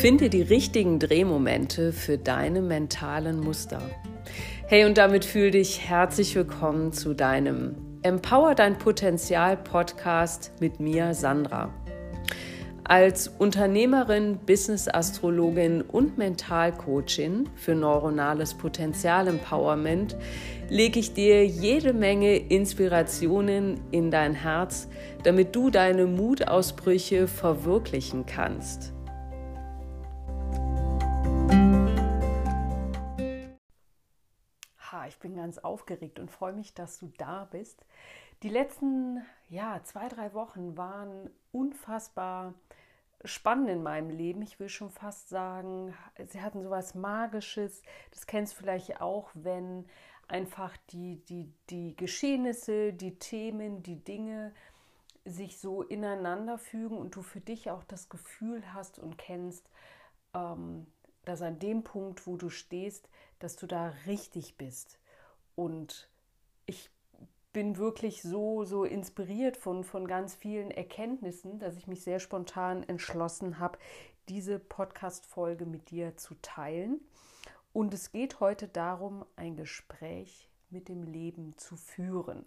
Finde die richtigen Drehmomente für deine mentalen Muster. Hey, und damit fühl dich herzlich willkommen zu deinem Empower dein Potenzial Podcast mit mir, Sandra. Als Unternehmerin, Business-Astrologin und Mentalcoachin für neuronales Potenzial-Empowerment lege ich dir jede Menge Inspirationen in dein Herz, damit du deine Mutausbrüche verwirklichen kannst. Ich bin ganz aufgeregt und freue mich, dass du da bist. Die letzten ja, zwei, drei Wochen waren unfassbar spannend in meinem Leben. Ich will schon fast sagen, sie hatten so was Magisches. Das kennst du vielleicht auch, wenn einfach die, die, die Geschehnisse, die Themen, die Dinge sich so ineinander fügen und du für dich auch das Gefühl hast und kennst, ähm, dass an dem Punkt, wo du stehst, dass du da richtig bist. Und ich bin wirklich so, so inspiriert von, von ganz vielen Erkenntnissen, dass ich mich sehr spontan entschlossen habe, diese Podcast-Folge mit dir zu teilen. Und es geht heute darum, ein Gespräch mit dem Leben zu führen.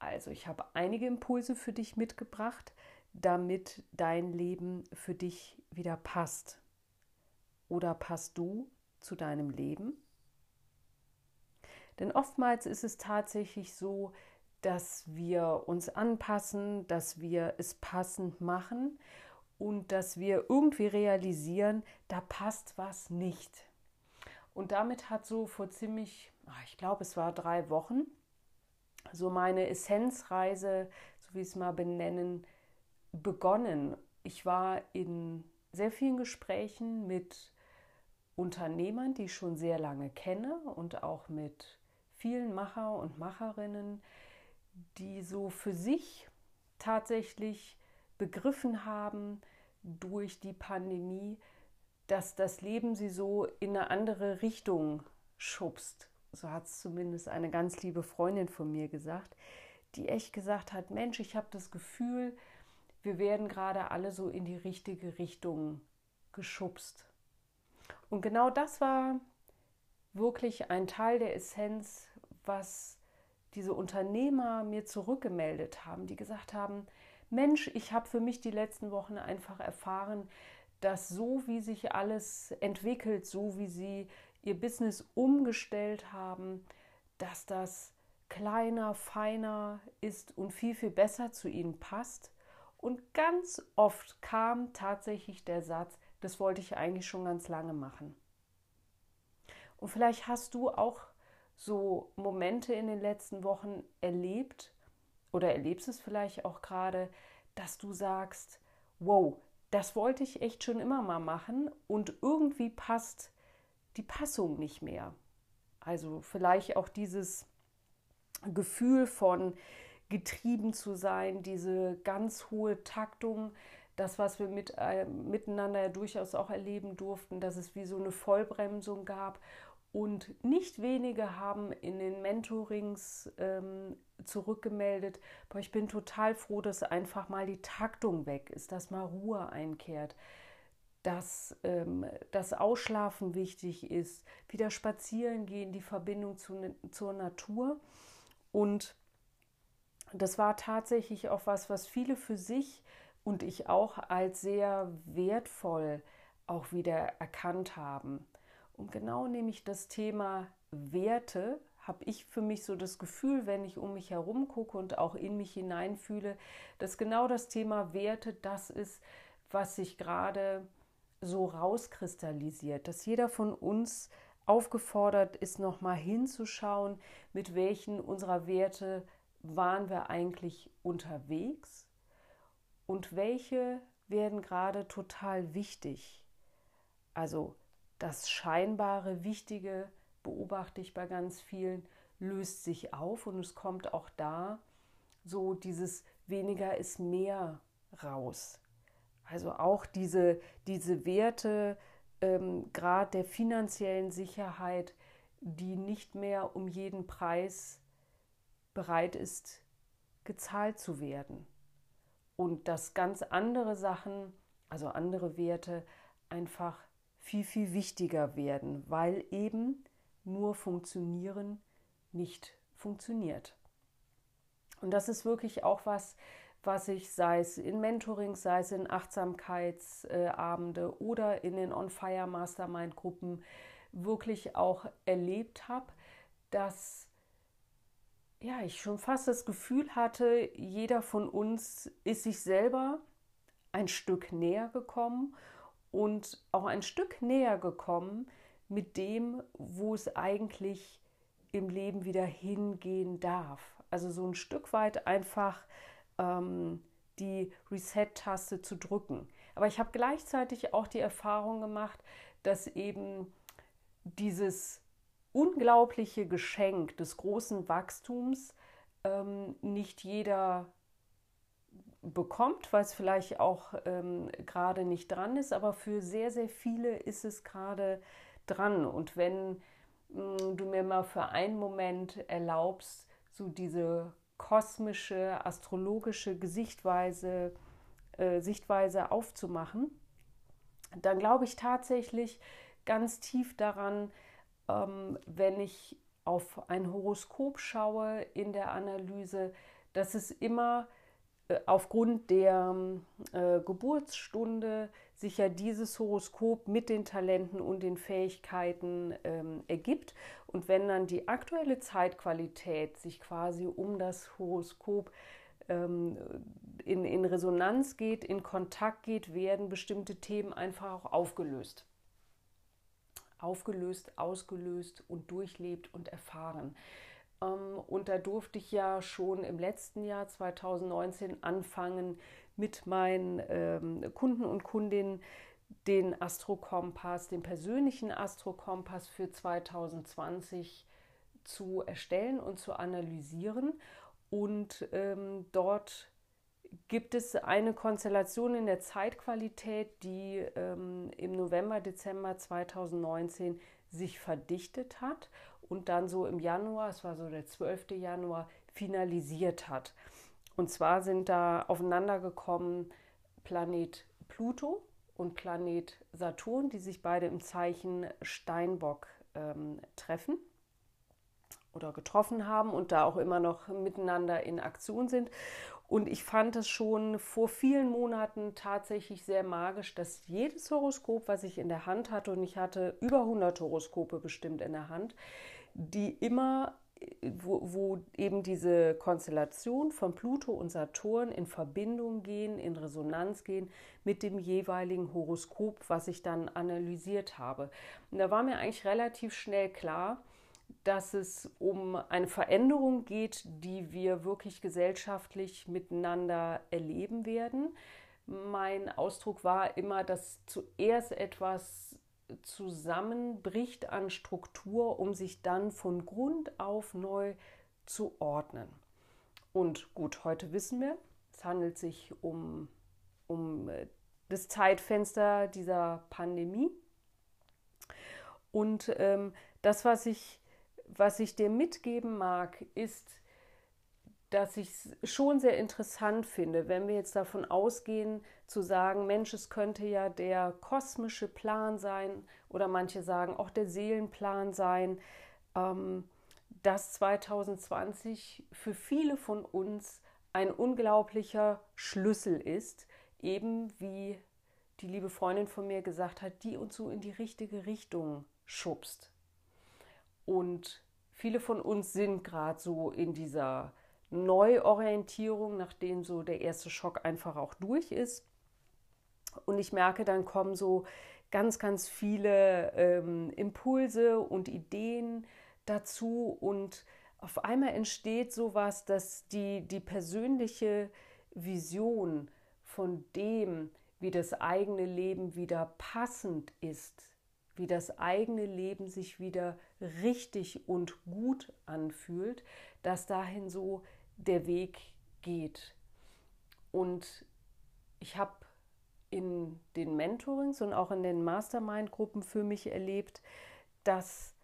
Also, ich habe einige Impulse für dich mitgebracht, damit dein Leben für dich wieder passt. Oder passt du zu deinem Leben? Denn oftmals ist es tatsächlich so, dass wir uns anpassen, dass wir es passend machen und dass wir irgendwie realisieren, da passt was nicht. Und damit hat so vor ziemlich, ah, ich glaube, es war drei Wochen, so meine Essenzreise, so wie es mal benennen, begonnen. Ich war in sehr vielen Gesprächen mit Unternehmern, die ich schon sehr lange kenne und auch mit vielen Macher und Macherinnen, die so für sich tatsächlich begriffen haben durch die Pandemie, dass das Leben sie so in eine andere Richtung schubst. So hat es zumindest eine ganz liebe Freundin von mir gesagt, die echt gesagt hat, Mensch, ich habe das Gefühl, wir werden gerade alle so in die richtige Richtung geschubst. Und genau das war wirklich ein Teil der Essenz was diese Unternehmer mir zurückgemeldet haben, die gesagt haben, Mensch, ich habe für mich die letzten Wochen einfach erfahren, dass so wie sich alles entwickelt, so wie sie ihr Business umgestellt haben, dass das kleiner, feiner ist und viel, viel besser zu ihnen passt. Und ganz oft kam tatsächlich der Satz, das wollte ich eigentlich schon ganz lange machen. Und vielleicht hast du auch so Momente in den letzten Wochen erlebt oder erlebst es vielleicht auch gerade, dass du sagst, wow, das wollte ich echt schon immer mal machen und irgendwie passt die Passung nicht mehr. Also vielleicht auch dieses Gefühl von getrieben zu sein, diese ganz hohe Taktung, das, was wir mit, äh, miteinander ja durchaus auch erleben durften, dass es wie so eine Vollbremsung gab und nicht wenige haben in den Mentorings ähm, zurückgemeldet, boah, ich bin total froh, dass einfach mal die Taktung weg ist, dass mal Ruhe einkehrt, dass ähm, das Ausschlafen wichtig ist, wieder spazieren gehen, die Verbindung zu, zur Natur. Und das war tatsächlich auch was, was viele für sich und ich auch als sehr wertvoll auch wieder erkannt haben. Und genau nämlich das Thema Werte habe ich für mich so das Gefühl, wenn ich um mich herum gucke und auch in mich hineinfühle, dass genau das Thema Werte das ist, was sich gerade so rauskristallisiert, dass jeder von uns aufgefordert ist, nochmal hinzuschauen, mit welchen unserer Werte waren wir eigentlich unterwegs und welche werden gerade total wichtig. Also das scheinbare Wichtige, beobachte ich bei ganz vielen, löst sich auf und es kommt auch da so dieses weniger ist mehr raus. Also auch diese, diese Werte, ähm, Grad der finanziellen Sicherheit, die nicht mehr um jeden Preis bereit ist, gezahlt zu werden. Und dass ganz andere Sachen also andere Werte, einfach viel, viel wichtiger werden, weil eben nur funktionieren nicht funktioniert. Und das ist wirklich auch was, was ich, sei es in Mentoring, sei es in Achtsamkeitsabende oder in den On-Fire Mastermind-Gruppen wirklich auch erlebt habe, dass ja, ich schon fast das Gefühl hatte, jeder von uns ist sich selber ein Stück näher gekommen und auch ein Stück näher gekommen mit dem, wo es eigentlich im Leben wieder hingehen darf. Also so ein Stück weit einfach ähm, die Reset-Taste zu drücken. Aber ich habe gleichzeitig auch die Erfahrung gemacht, dass eben dieses unglaubliche Geschenk des großen Wachstums ähm, nicht jeder bekommt, weil es vielleicht auch ähm, gerade nicht dran ist, aber für sehr, sehr viele ist es gerade dran. Und wenn mh, mm, du mir mal für einen Moment erlaubst, so diese kosmische, astrologische Gesichtweise, äh, Sichtweise aufzumachen, dann glaube ich tatsächlich ganz tief daran, ähm, wenn ich auf ein Horoskop schaue in der Analyse, dass es immer aufgrund der äh, Geburtsstunde sich ja dieses Horoskop mit den Talenten und den Fähigkeiten ähm, ergibt. Und wenn dann die aktuelle Zeitqualität sich quasi um das Horoskop ähm, in, in Resonanz geht, in Kontakt geht, werden bestimmte Themen einfach auch aufgelöst aufgelöst, ausgelöst und durchlebt und erfahren. Ähm, und da durfte ich ja schon im letzten Jahr 2019 anfangen, mit meinen ähm, Kunden und Kundinnen den Astrokompass, den persönlichen Astrokompass für 2020 zu erstellen und zu analysieren. Und ähm, dort gibt es eine Konstellation in der Zeitqualität, die ähm, im November, Dezember 2019 sich verdichtet hat und dann so im Januar, es war so der 12. Januar, finalisiert hat. Und zwar sind da aufeinander gekommen Planet Pluto und Planet Saturn, die sich beide im Zeichen Steinbock ähm, treffen oder getroffen haben und da auch immer noch miteinander in Aktion sind. Und ich fand es schon vor vielen Monaten tatsächlich sehr magisch, dass jedes Horoskop, was ich in der Hand hatte, und ich hatte über 100 Horoskope bestimmt in der Hand, die immer, wo, wo eben diese Konstellation von Pluto und Saturn in Verbindung gehen, in Resonanz gehen mit dem jeweiligen Horoskop, was ich dann analysiert habe. Und da war mir eigentlich relativ schnell klar, dass es um eine Veränderung geht, die wir wirklich gesellschaftlich miteinander erleben werden. Mein Ausdruck war immer, dass zuerst etwas zusammenbricht an Struktur, um sich dann von Grund auf neu zu ordnen. Und gut, heute wissen wir, es handelt sich um, um äh, das Zeitfenster dieser Pandemie. Und ähm, das, was ich was ich dir mitgeben mag, ist, dass ich es schon sehr interessant finde, wenn wir jetzt davon ausgehen, zu sagen, Mensch, es könnte ja der kosmische Plan sein oder manche sagen auch der Seelenplan sein, ähm, dass 2020 für viele von uns ein unglaublicher Schlüssel ist, eben wie die liebe Freundin von mir gesagt hat, die uns so in die richtige Richtung schubst. Und viele von uns sind gerade so in dieser Neuorientierung, nachdem so der erste Schock einfach auch durch ist. Und ich merke, dann kommen so ganz, ganz viele ähm, Impulse und Ideen dazu und auf einmal entsteht sowas, dass die, die persönliche Vision von dem, wie das eigene Leben wieder passend ist wie das eigene Leben sich wieder richtig und gut anfühlt, dass dahin so der Weg geht. Und ich habe in den Mentorings und auch in den Mastermind-Gruppen für mich erlebt, dass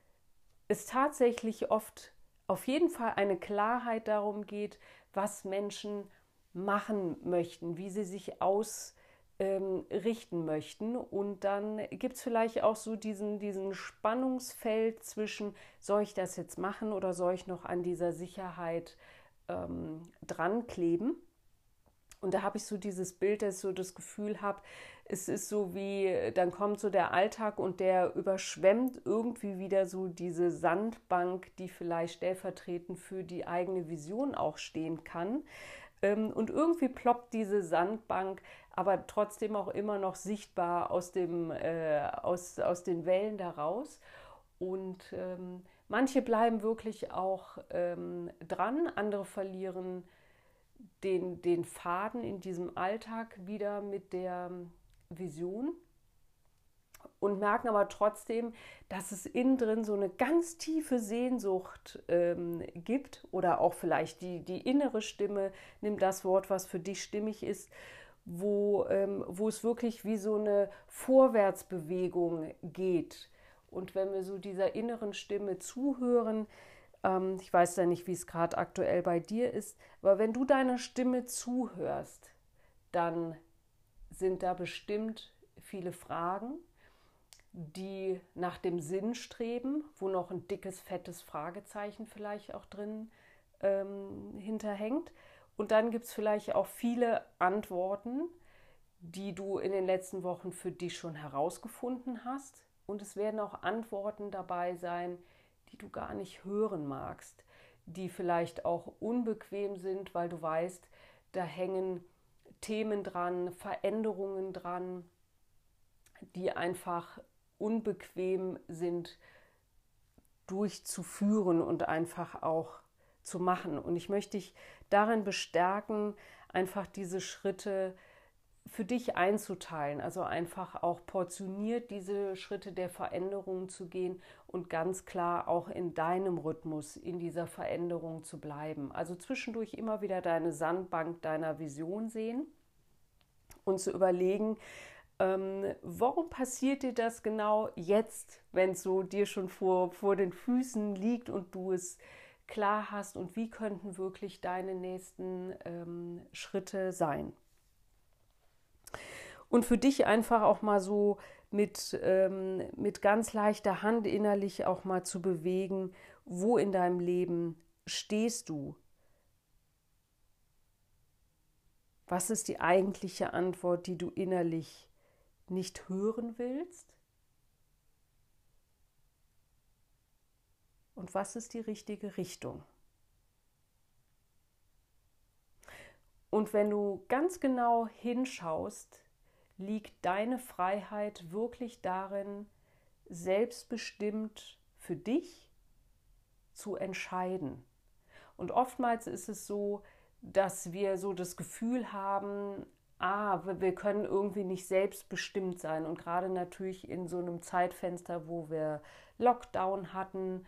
es tatsächlich oft auf jeden Fall eine Klarheit darum geht, was Menschen machen möchten, wie sie sich aus ähm, richten möchten. Und dann gibt es vielleicht auch so diesen, diesen Spannungsfeld zwischen, soll ich das jetzt machen oder soll ich noch an dieser Sicherheit ähm, dran kleben? Und da habe ich so dieses Bild, dass ich so das Gefühl habe, es ist so wie, dann kommt so der Alltag und der überschwemmt irgendwie wieder so diese Sandbank, die vielleicht stellvertretend für die eigene Vision auch stehen kann. Ähm, und irgendwie ploppt diese Sandbank aber trotzdem auch immer noch sichtbar aus, dem, äh, aus, aus den Wellen daraus. Und ähm, manche bleiben wirklich auch ähm, dran, andere verlieren den, den Faden in diesem Alltag wieder mit der Vision und merken aber trotzdem, dass es innen drin so eine ganz tiefe Sehnsucht ähm, gibt oder auch vielleicht die, die innere Stimme, nimm das Wort, was für dich stimmig ist, wo, ähm, wo es wirklich wie so eine Vorwärtsbewegung geht. Und wenn wir so dieser inneren Stimme zuhören, ähm, ich weiß ja nicht, wie es gerade aktuell bei dir ist, aber wenn du deiner Stimme zuhörst, dann sind da bestimmt viele Fragen, die nach dem Sinn streben, wo noch ein dickes, fettes Fragezeichen vielleicht auch drin ähm, hinterhängt. Und dann gibt es vielleicht auch viele Antworten, die du in den letzten Wochen für dich schon herausgefunden hast. Und es werden auch Antworten dabei sein, die du gar nicht hören magst, die vielleicht auch unbequem sind, weil du weißt, da hängen Themen dran, Veränderungen dran, die einfach unbequem sind durchzuführen und einfach auch zu machen. Und ich möchte dich darin bestärken, einfach diese Schritte für dich einzuteilen, also einfach auch portioniert diese Schritte der Veränderung zu gehen und ganz klar auch in deinem Rhythmus in dieser Veränderung zu bleiben. Also zwischendurch immer wieder deine Sandbank deiner Vision sehen und zu überlegen, ähm, warum passiert dir das genau jetzt, wenn es so dir schon vor, vor den Füßen liegt und du es klar hast und wie könnten wirklich deine nächsten ähm, Schritte sein. Und für dich einfach auch mal so mit, ähm, mit ganz leichter Hand innerlich auch mal zu bewegen, wo in deinem Leben stehst du? Was ist die eigentliche Antwort, die du innerlich nicht hören willst? und was ist die richtige Richtung. Und wenn du ganz genau hinschaust, liegt deine Freiheit wirklich darin, selbstbestimmt für dich zu entscheiden. Und oftmals ist es so, dass wir so das Gefühl haben, ah, wir können irgendwie nicht selbstbestimmt sein. Und gerade natürlich in so einem Zeitfenster, wo wir Lockdown hatten,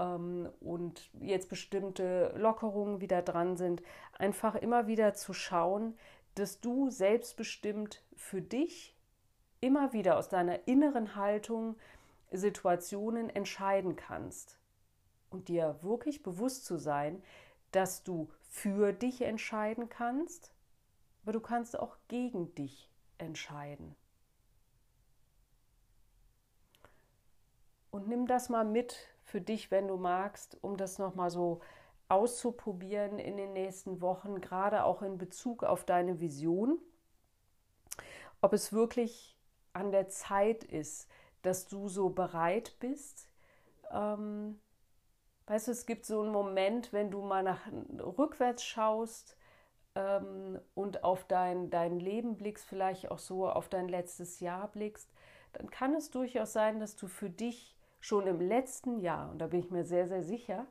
ähm, und jetzt bestimmte Lockerungen wieder dran sind, einfach immer wieder zu schauen, dass du selbstbestimmt für dich immer wieder aus deiner inneren Haltung Situationen entscheiden kannst und dir wirklich bewusst zu sein, dass du für dich entscheiden kannst, aber du kannst auch gegen dich entscheiden. Und nimm das mal mit für dich, wenn du magst, um das nochmal so auszuprobieren in den nächsten Wochen, gerade auch in Bezug auf deine Vision, ob es wirklich an der Zeit ist, dass du so bereit bist. Ähm, weißt du, es gibt so einen Moment, wenn du mal nach rückwärts schaust ähm, und auf dein, dein Leben blickst, vielleicht auch so auf dein letztes Jahr blickst, dann kann es durchaus sein, dass du für dich schon im letzten Jahr, und da bin ich mir sehr, sehr sicher,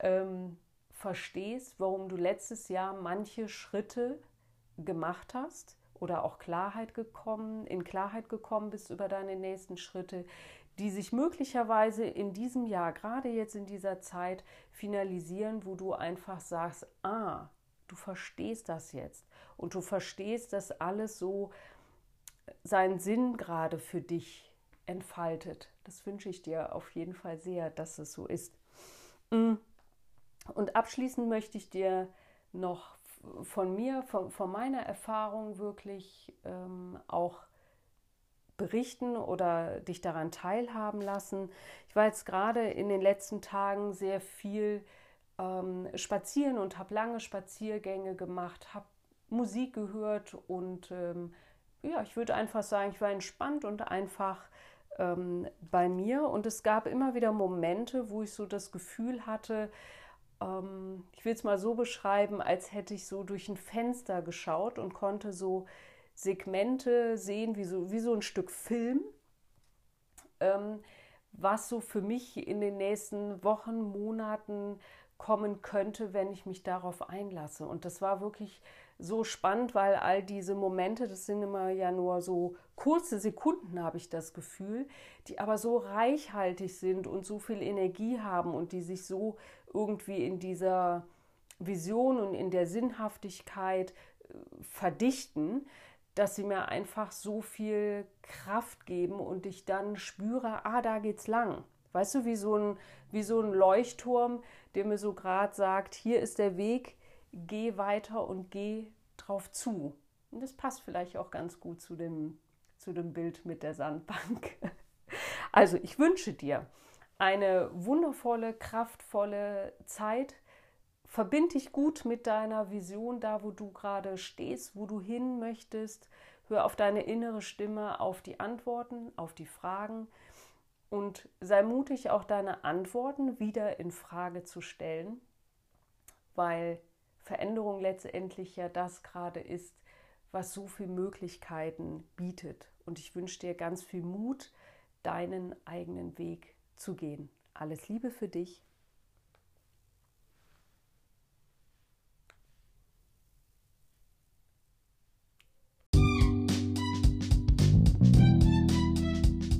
ähm, verstehst, warum du letztes Jahr manche Schritte gemacht hast oder auch Klarheit gekommen, in Klarheit gekommen bist über deine nächsten Schritte, die sich möglicherweise in diesem Jahr, gerade jetzt in dieser Zeit, finalisieren, wo du einfach sagst, ah, du verstehst das jetzt und du verstehst, dass alles so seinen Sinn gerade für dich entfaltet. Das wünsche ich dir auf jeden Fall sehr, dass es so ist. Mm. Und abschließend möchte ich dir noch von mir, von, von meiner Erfahrung wirklich ähm, auch berichten oder dich daran teilhaben lassen. Ich war jetzt gerade in den letzten Tagen sehr viel ähm, spazieren und habe lange Spaziergänge gemacht, habe Musik gehört und ähm, ja, ich würde einfach sagen, ich war entspannt und einfach ähm, bei mir. Und es gab immer wieder Momente, wo ich so das Gefühl hatte, ähm, ich will es mal so beschreiben, als hätte ich so durch ein Fenster geschaut und konnte so Segmente sehen, wie so, wie so ein Stück Film, ähm, was so für mich in den nächsten Wochen, Monaten kommen könnte, wenn ich mich darauf einlasse. Und das war wirklich so spannend, weil all diese Momente, das sind immer ja nur so kurze Sekunden, habe ich das Gefühl, die aber so reichhaltig sind und so viel Energie haben und die sich so irgendwie in dieser Vision und in der Sinnhaftigkeit äh, verdichten, dass sie mir einfach so viel Kraft geben und ich dann spüre, ah, da geht's lang. Weißt du, wie so ein, wie so ein Leuchtturm, der mir so gerade sagt, hier ist der Weg, geh weiter und geh drauf zu. Und das passt vielleicht auch ganz gut zu dem, zu dem Bild mit der Sandbank. Also ich wünsche dir eine wundervolle, kraftvolle Zeit. Verbind dich gut mit deiner Vision, da wo du gerade stehst, wo du hin möchtest. Hör auf deine innere Stimme, auf die Antworten, auf die Fragen und sei mutig, auch deine Antworten wieder in Frage zu stellen, weil Veränderung letztendlich ja das gerade ist, was so viele Möglichkeiten bietet. Und ich wünsche dir ganz viel Mut, deinen eigenen Weg zu gehen. Alles Liebe für dich,